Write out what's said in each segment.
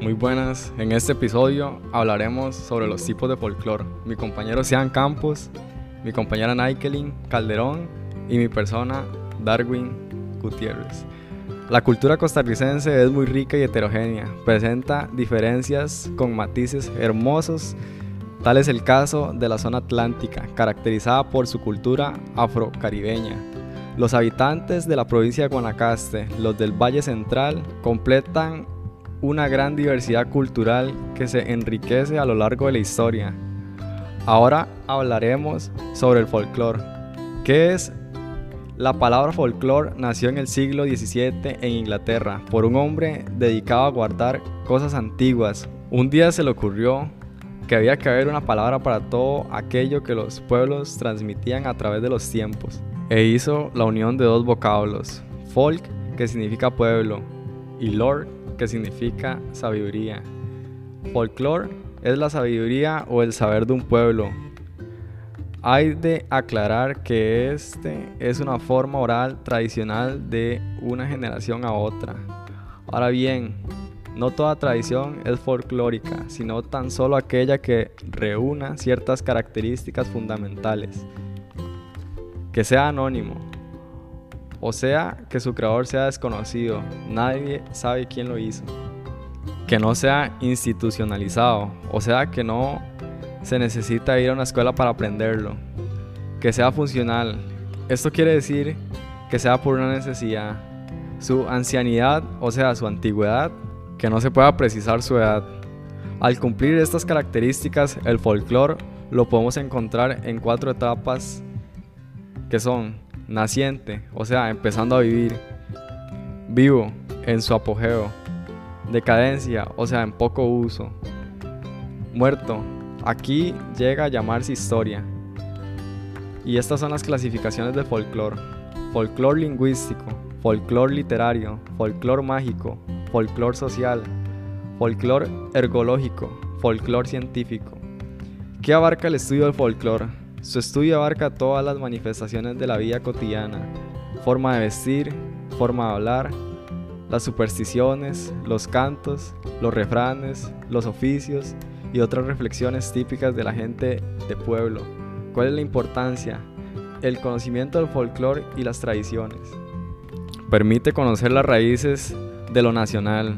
Muy buenas, en este episodio hablaremos sobre los tipos de folclore. Mi compañero Sean Campos, mi compañera Naikelin Calderón y mi persona Darwin Gutiérrez. La cultura costarricense es muy rica y heterogénea, presenta diferencias con matices hermosos, tal es el caso de la zona atlántica, caracterizada por su cultura afrocaribeña. Los habitantes de la provincia de Guanacaste, los del Valle Central, completan una gran diversidad cultural que se enriquece a lo largo de la historia. Ahora hablaremos sobre el folclore. ¿Qué es? La palabra folclore nació en el siglo XVII en Inglaterra por un hombre dedicado a guardar cosas antiguas. Un día se le ocurrió que había que haber una palabra para todo aquello que los pueblos transmitían a través de los tiempos, e hizo la unión de dos vocablos, folk, que significa pueblo, y lore, que significa sabiduría. Folklore es la sabiduría o el saber de un pueblo. Hay de aclarar que este es una forma oral tradicional de una generación a otra. Ahora bien, no toda tradición es folclórica, sino tan solo aquella que reúna ciertas características fundamentales. Que sea anónimo, o sea, que su creador sea desconocido, nadie sabe quién lo hizo. Que no sea institucionalizado, o sea, que no se necesita ir a una escuela para aprenderlo. Que sea funcional. Esto quiere decir que sea por una necesidad. Su ancianidad, o sea, su antigüedad, que no se pueda precisar su edad. Al cumplir estas características, el folclore lo podemos encontrar en cuatro etapas que son naciente, o sea, empezando a vivir, vivo, en su apogeo, decadencia, o sea, en poco uso, muerto, aquí llega a llamarse historia. Y estas son las clasificaciones del folclore. Folclore lingüístico, folclore literario, folclore mágico, folclore social, folclore ergológico, folclore científico. ¿Qué abarca el estudio del folclore? Su estudio abarca todas las manifestaciones de la vida cotidiana, forma de vestir, forma de hablar, las supersticiones, los cantos, los refranes, los oficios y otras reflexiones típicas de la gente de pueblo. ¿Cuál es la importancia? El conocimiento del folclore y las tradiciones. Permite conocer las raíces de lo nacional,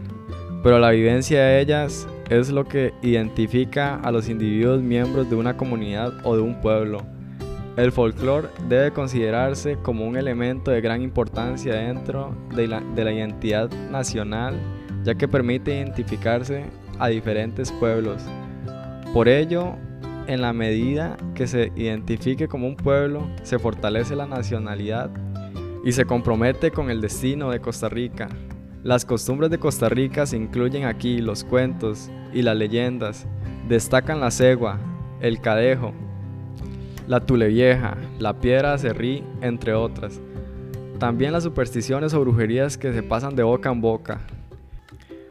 pero la vivencia de ellas es lo que identifica a los individuos miembros de una comunidad o de un pueblo. El folclore debe considerarse como un elemento de gran importancia dentro de la, de la, identidad nacional, ya que permite identificarse a diferentes pueblos. Por ello, en la medida que se identifique como un pueblo, se fortalece la nacionalidad y se compromete con el destino de Costa Rica, las costumbres de Costa Rica se incluyen aquí los cuentos y las leyendas. Destacan la cegua, el cadejo, la tulevieja, la piedra cerrí, entre otras. También las supersticiones o brujerías que se pasan de boca en boca.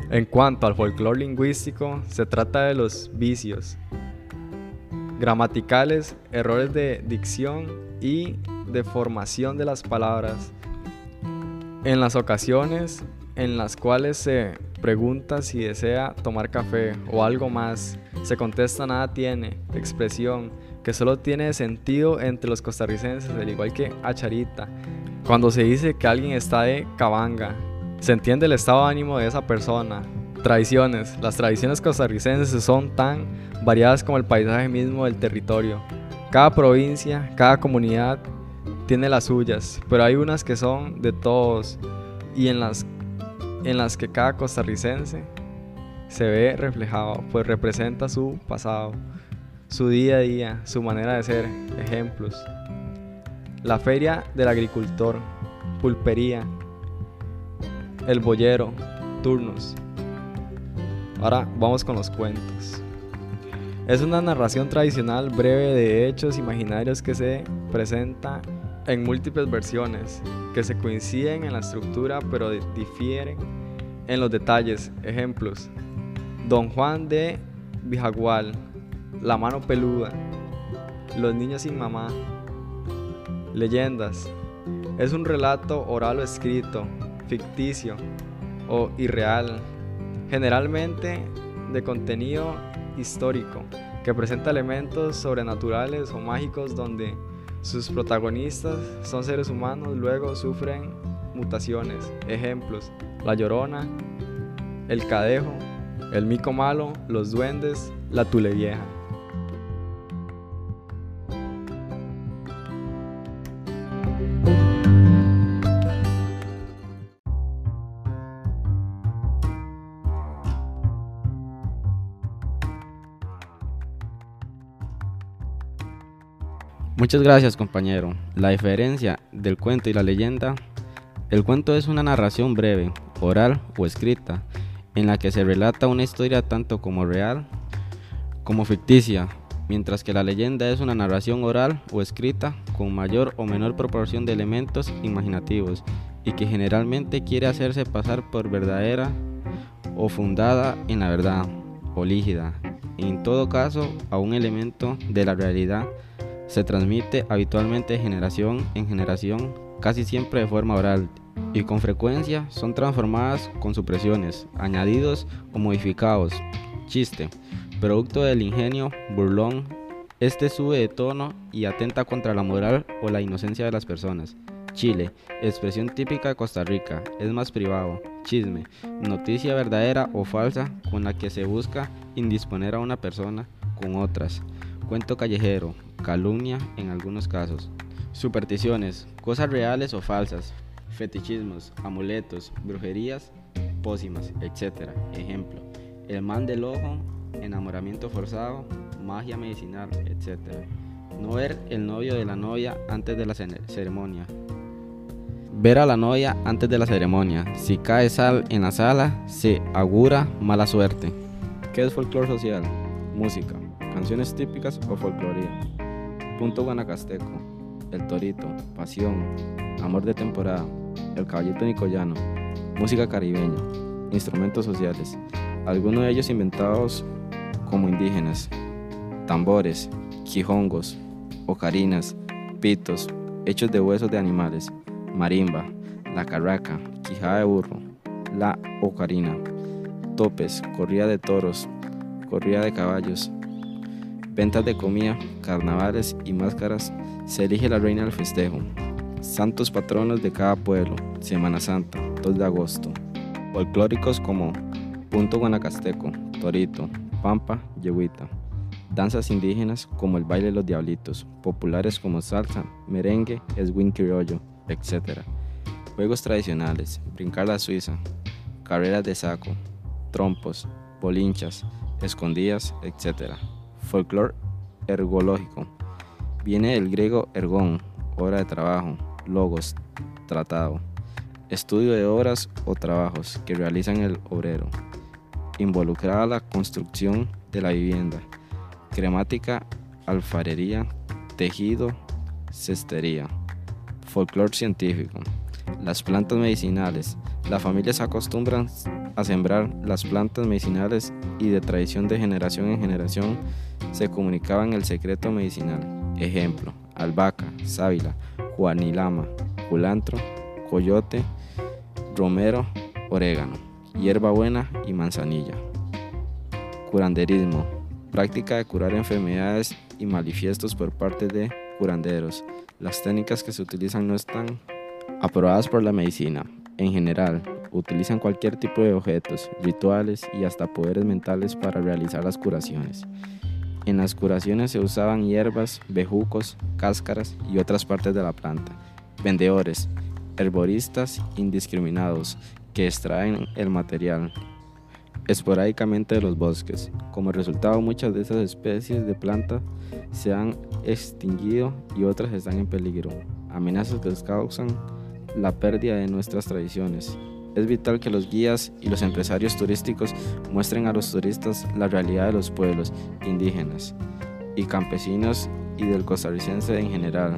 En cuanto al folclore lingüístico, se trata de los vicios gramaticales, errores de dicción y de formación de las palabras. En las ocasiones en las cuales se pregunta si desea tomar café o algo más, se contesta nada tiene, expresión que solo tiene sentido entre los costarricenses, al igual que acharita. Cuando se dice que alguien está de cabanga, se entiende el estado de ánimo de esa persona. Tradiciones. Las tradiciones costarricenses son tan variadas como el paisaje mismo del territorio. Cada provincia, cada comunidad tiene las suyas, pero hay unas que son de todos y en las en las que cada costarricense se ve reflejado, pues representa su pasado, su día a día, su manera de ser, ejemplos. La feria del agricultor, pulpería, el boyero, turnos. Ahora vamos con los cuentos. Es una narración tradicional breve de hechos imaginarios que se presenta en múltiples versiones que se coinciden en la estructura pero difieren en los detalles. Ejemplos. Don Juan de Bijagual, La mano peluda, Los niños sin mamá. Leyendas. Es un relato oral o escrito, ficticio o irreal. generalmente de contenido histórico, que presenta elementos sobrenaturales o mágicos donde sus protagonistas son seres humanos, luego sufren mutaciones. Ejemplos, La Llorona, El Cadejo, El Mico Malo, Los Duendes, La Tule Muchas gracias compañero. La diferencia del cuento y la leyenda. El cuento es una narración breve, oral o escrita, en la que se relata una historia tanto como real como ficticia, mientras que la leyenda es una narración oral o escrita con mayor o menor proporción de elementos imaginativos y que generalmente quiere hacerse pasar por verdadera o fundada en la verdad o lígida, en todo caso a un elemento de la realidad se transmite habitualmente de generación en generación, casi siempre de forma oral, y con frecuencia son transformadas con supresiones, añadidos o modificados. Chiste, producto del ingenio burlón, este sube de tono y atenta contra la moral o la inocencia de las personas. Chile, expresión típica de Costa Rica, es más privado. Chisme, noticia verdadera o falsa con la que se busca indisponer a una persona con otras. Cuento callejero, calumnia en algunos casos. Supersticiones, cosas reales o falsas, fetichismos, amuletos, brujerías, pócimas, etc. Ejemplo, el man del ojo, enamoramiento forzado, magia medicinal, etc. No ver el novio de la novia antes de la ceremonia. Ver a la novia antes de la ceremonia. Si cae sal en la sala, se augura mala suerte. ¿Qué es folclore social? Música, canciones típicas o folcloría. Punto Guanacasteco, El Torito, Pasión, Amor de Temporada, El Caballito Nicoyano, Música Caribeña, Instrumentos Sociales, algunos de ellos inventados como indígenas, tambores, quijongos, ocarinas, pitos, hechos de huesos de animales, marimba, la carraca, quijada de burro, la ocarina, topes, corrida de toros, corrida de caballos, ventas de comida, carnavales y máscaras, se elige la reina del festejo. Santos patronos de cada pueblo, Semana Santa, 2 de agosto. Folclóricos como Punto Guanacasteco, Torito, Pampa, Yehuita. Danzas indígenas como el baile de los diablitos, populares como salsa, merengue, swing criollo, etc. Juegos tradicionales, brincar la suiza, carreras de saco, trompos, bolinchas, escondidas, etc. Folclore ergológico. Viene del griego ergón, hora de trabajo, logos, tratado. Estudio de obras o trabajos que realizan el obrero. Involucrada la construcción de la vivienda. Cremática, alfarería, tejido, cestería. Folclore científico. Las plantas medicinales. Las familias acostumbran a sembrar las plantas medicinales y de tradición de generación en generación se comunicaban el secreto medicinal. Ejemplo, albahaca, sábila, juanilama, culantro, coyote, romero, orégano, hierbabuena y manzanilla. Curanderismo, práctica de curar enfermedades y manifiestos por parte de curanderos. Las técnicas que se utilizan no están aprobadas por la medicina. En general, utilizan cualquier tipo de objetos, rituales y hasta poderes mentales para realizar las curaciones. En las curaciones se usaban hierbas, bejucos, cáscaras y otras partes de la planta. Vendedores, herboristas indiscriminados que extraen el material esporádicamente de los bosques. Como resultado, muchas de esas especies de plantas se han extinguido y otras están en peligro. Amenazas que causan la pérdida de nuestras tradiciones. Es vital que los guías y los empresarios turísticos muestren a los turistas la realidad de los pueblos indígenas y campesinos y del costarricense en general.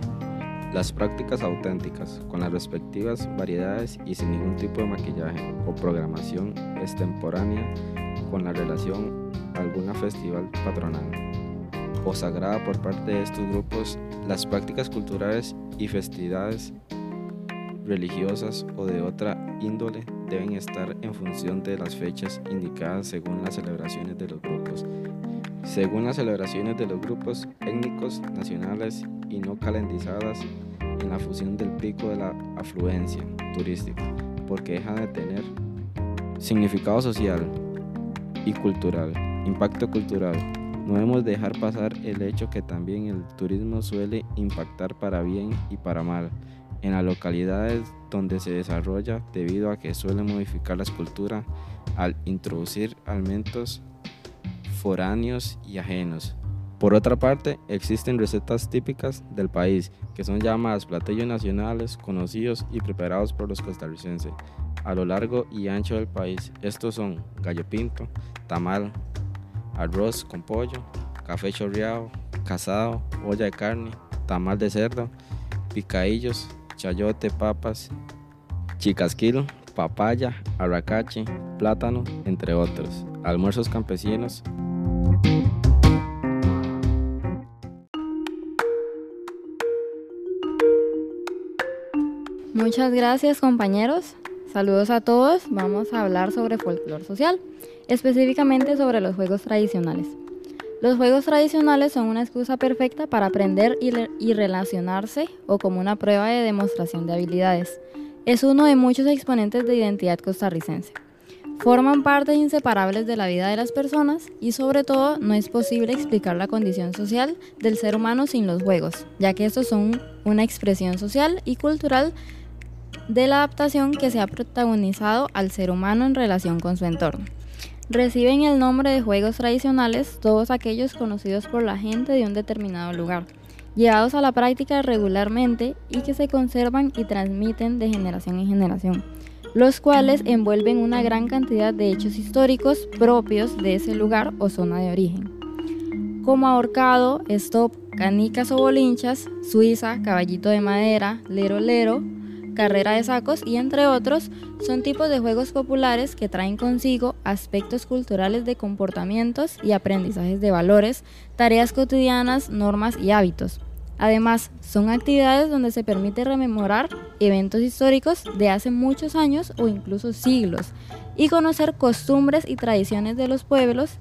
Las prácticas auténticas, con las respectivas variedades y sin ningún tipo de maquillaje o programación extemporánea con la relación a alguna festival patronal o sagrada por parte de estos grupos, las prácticas culturales y festividades religiosas o de otra índole deben estar en función de las fechas indicadas según las celebraciones de los grupos. Según las celebraciones de los grupos étnicos nacionales y no calendarizadas en la fusión del pico de la afluencia turística, porque dejan de tener significado social y cultural, impacto cultural. No debemos dejar pasar el hecho que también el turismo suele impactar para bien y para mal en las localidades donde se desarrolla debido a que suele modificar la escultura al introducir alimentos foráneos y ajenos. Por otra parte, existen recetas típicas del país que son llamadas platillos nacionales conocidos y preparados por los costarricenses a lo largo y ancho del país. Estos son gallo pinto, tamal, arroz con pollo, café chorreado, casado, olla de carne, tamal de cerdo, picadillos, chayote, papas, chicasquil, papaya, arracache, plátano, entre otros. Almuerzos campesinos. Muchas gracias compañeros. Saludos a todos. Vamos a hablar sobre folclore social, específicamente sobre los juegos tradicionales. Los juegos tradicionales son una excusa perfecta para aprender y, relacionarse o como una prueba de demostración de habilidades. Es uno de muchos exponentes de identidad costarricense. Forman partes inseparables de la vida de las personas y sobre todo no es posible explicar la condición social del ser humano sin los juegos, ya que estos son una expresión social y cultural de la adaptación que se ha protagonizado al ser humano en relación con su entorno. Reciben el nombre de juegos tradicionales todos aquellos conocidos por la gente de un determinado lugar, llevados a la práctica regularmente y que se conservan y transmiten de generación en generación, los cuales envuelven una gran cantidad de hechos históricos propios de ese lugar o zona de origen, como ahorcado, stop, canicas o bolinchas, suiza, caballito de madera, lero lero, carrera de sacos y entre otros son tipos de juegos populares que traen consigo aspectos culturales de comportamientos y aprendizajes de valores, tareas cotidianas, normas y hábitos. Además, son actividades donde se permite rememorar eventos históricos de hace muchos años o incluso siglos y conocer costumbres y tradiciones de los pueblos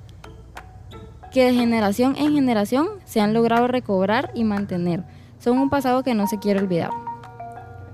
que de generación en generación se han logrado recobrar y mantener. Son un pasado que no se quiere olvidar.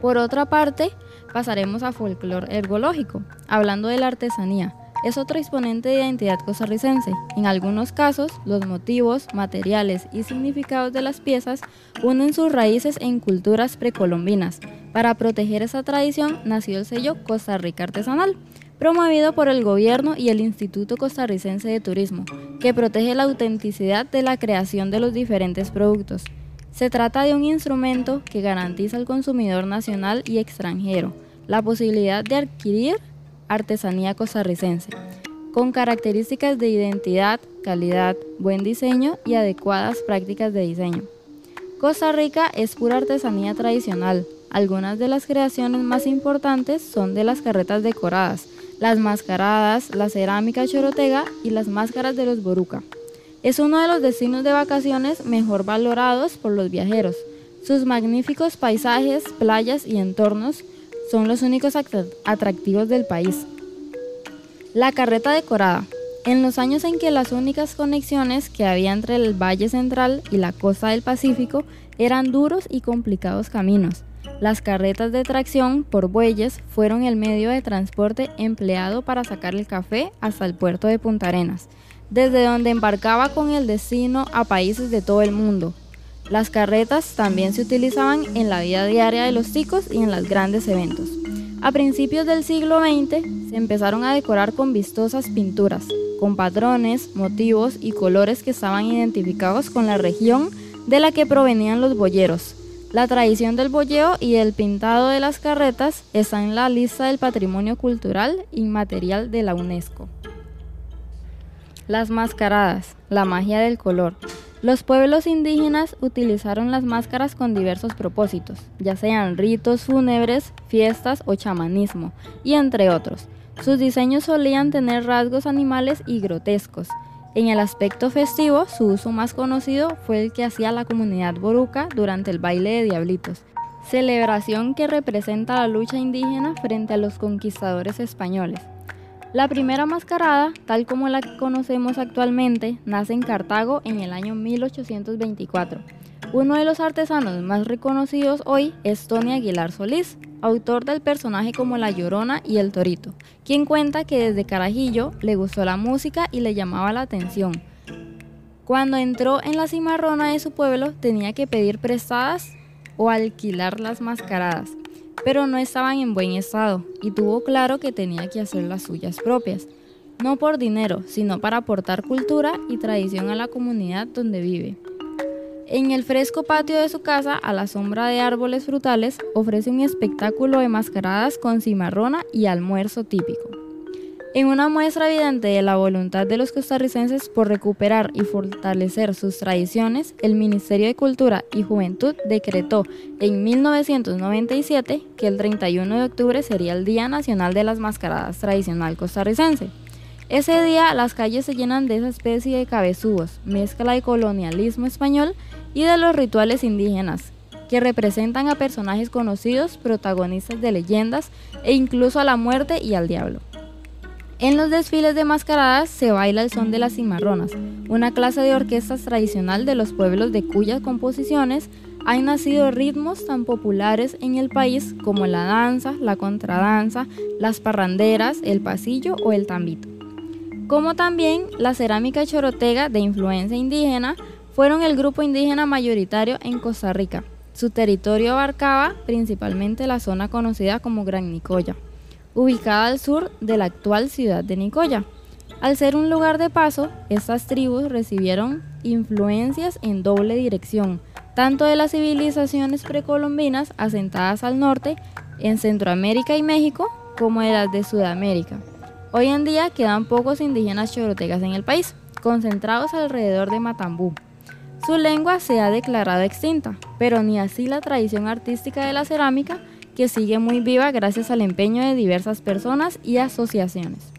Por otra parte, pasaremos a folclore ergológico, hablando de la artesanía. Es otro exponente de identidad costarricense. En algunos casos, los motivos, materiales y significados de las piezas unen sus raíces en culturas precolombinas. Para proteger esa tradición nació el sello Costa Rica Artesanal, promovido por el gobierno y el Instituto Costarricense de Turismo, que protege la autenticidad de la creación de los diferentes productos. Se trata de un instrumento que garantiza al consumidor nacional y extranjero la posibilidad de adquirir artesanía costarricense, con características de identidad, calidad, buen diseño y adecuadas prácticas de diseño. Costa Rica es pura artesanía tradicional. Algunas de las creaciones más importantes son de las carretas decoradas, las mascaradas, la cerámica chorotega y las máscaras de los boruca. Es uno de los destinos de vacaciones mejor valorados por los viajeros. Sus magníficos paisajes, playas y entornos son los únicos atractivos del país. La carreta decorada. En los años en que las únicas conexiones que había entre el Valle Central y la costa del Pacífico eran duros y complicados caminos, las carretas de tracción por bueyes fueron el medio de transporte empleado para sacar el café hasta el puerto de Punta Arenas desde donde embarcaba con el destino a países de todo el mundo. Las carretas también se utilizaban en la vida diaria de los ticos y en los grandes eventos. A principios del siglo XX se empezaron a decorar con vistosas pinturas, con patrones, motivos y colores que estaban identificados con la región de la que provenían los boyeros. La tradición del boyeo y el pintado de las carretas está en la lista del Patrimonio Cultural Inmaterial de la UNESCO. Las mascaradas, la magia del color. Los pueblos indígenas utilizaron las máscaras con diversos propósitos, ya sean ritos fúnebres, fiestas o chamanismo, y entre otros. Sus diseños solían tener rasgos animales y grotescos. En el aspecto festivo, su uso más conocido fue el que hacía la comunidad boruca durante el baile de diablitos. celebración que representa la lucha indígena frente a los conquistadores españoles. La primera mascarada, tal como la conocemos actualmente, nace en Cartago en el año 1824. Uno de los artesanos más reconocidos hoy es Tony Aguilar Solís, autor del personaje como La Llorona y El Torito, quien cuenta que desde Carajillo le gustó la música y le llamaba la atención. Cuando entró en la cimarrona de su pueblo tenía que pedir prestadas o alquilar las mascaradas, pero no estaban en buen estado y tuvo claro que tenía que hacer las suyas propias, no por dinero, sino para aportar cultura y tradición a la comunidad donde vive. En el fresco patio de su casa, a la sombra de árboles frutales, ofrece un espectáculo de mascaradas con cimarrona y almuerzo típico. En una muestra evidente de la voluntad de los costarricenses por recuperar y fortalecer sus tradiciones, el Ministerio de Cultura y Juventud decretó en 1997 que el 31 de octubre sería el Día Nacional de las Mascaradas Tradicional Costarricense. Ese día las calles se llenan de esa especie de cabezudos, mezcla de colonialismo español y de los rituales indígenas, que representan a personajes conocidos, protagonistas de leyendas e incluso a la muerte y al diablo. En los desfiles de mascaradas se baila el son de las cimarronas, una clase de orquestas tradicional de los pueblos de cuyas composiciones han nacido ritmos tan populares en el país como la danza, la contradanza, las parranderas, el pasillo o el tambito. Como también la cerámica chorotega de influencia indígena fueron el grupo indígena mayoritario en Costa Rica. Su territorio abarcaba principalmente la zona conocida como Gran Nicoya ubicada al sur de la actual ciudad de Nicoya. Al ser un lugar de paso, estas tribus recibieron influencias en doble dirección, tanto de las civilizaciones precolombinas asentadas al norte, en Centroamérica y México, como de las de Sudamérica. Hoy en día quedan pocos indígenas chorotegas en el país, concentrados alrededor de Matambú. Su lengua se ha declarado extinta, pero ni así la tradición artística de la cerámica que sigue muy viva gracias al empeño de diversas personas y asociaciones.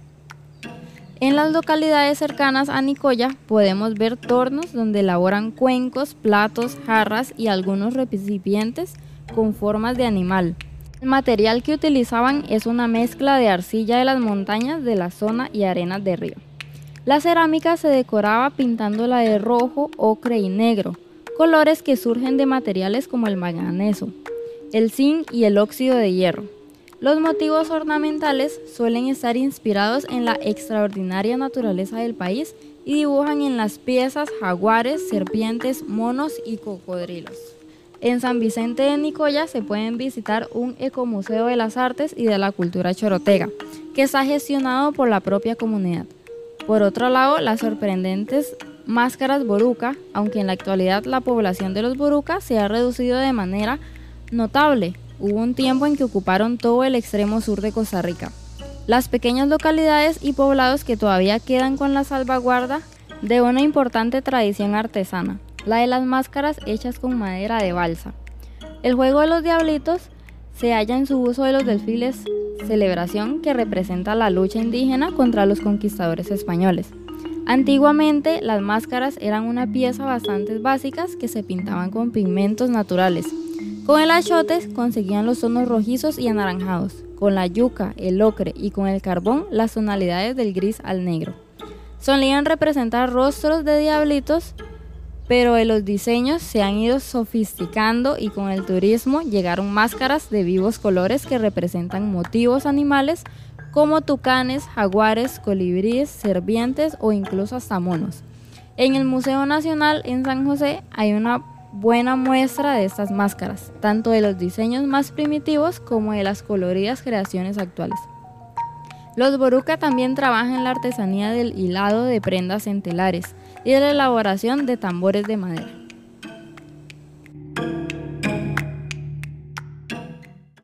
En las localidades cercanas a Nicoya podemos ver tornos donde elaboran cuencos, platos, jarras y algunos recipientes con formas de animal. El material que utilizaban es una mezcla de arcilla de las montañas de la zona y arenas de río. La cerámica se decoraba pintándola de rojo, ocre y negro, colores que surgen de materiales como el manganeso, el zinc y el óxido de hierro. Los motivos ornamentales suelen estar inspirados en la extraordinaria naturaleza del país y dibujan en las piezas jaguares, serpientes, monos y cocodrilos. En San Vicente de Nicoya se pueden visitar un ecomuseo de las artes y de la cultura chorotega, que está gestionado por la propia comunidad. Por otro lado, las sorprendentes máscaras boruca, aunque en la actualidad la población de los borucas se ha reducido de manera notable. Hubo un tiempo en que ocuparon todo el extremo sur de Costa Rica. Las pequeñas localidades y poblados que todavía quedan con la salvaguarda de una importante tradición artesana, la de las máscaras hechas con madera de balsa. El juego de los diablitos se halla en su uso de los desfiles, celebración que representa la lucha indígena contra los conquistadores españoles. Antiguamente las máscaras eran una pieza bastante básicas que se pintaban con pigmentos naturales, con el achote conseguían los tonos rojizos y anaranjados, con la yuca, el ocre y con el carbón las tonalidades del gris al negro. Solían representar rostros de diablitos, pero los diseños se han ido sofisticando y con el turismo llegaron máscaras de vivos colores que representan motivos animales como tucanes, jaguares, colibríes, serpientes o incluso hasta monos. En el Museo Nacional en San José hay una buena muestra de estas máscaras, tanto de los diseños más primitivos como de las coloridas creaciones actuales. Los Boruca también trabajan en la artesanía del hilado de prendas centelares y de la elaboración de tambores de madera.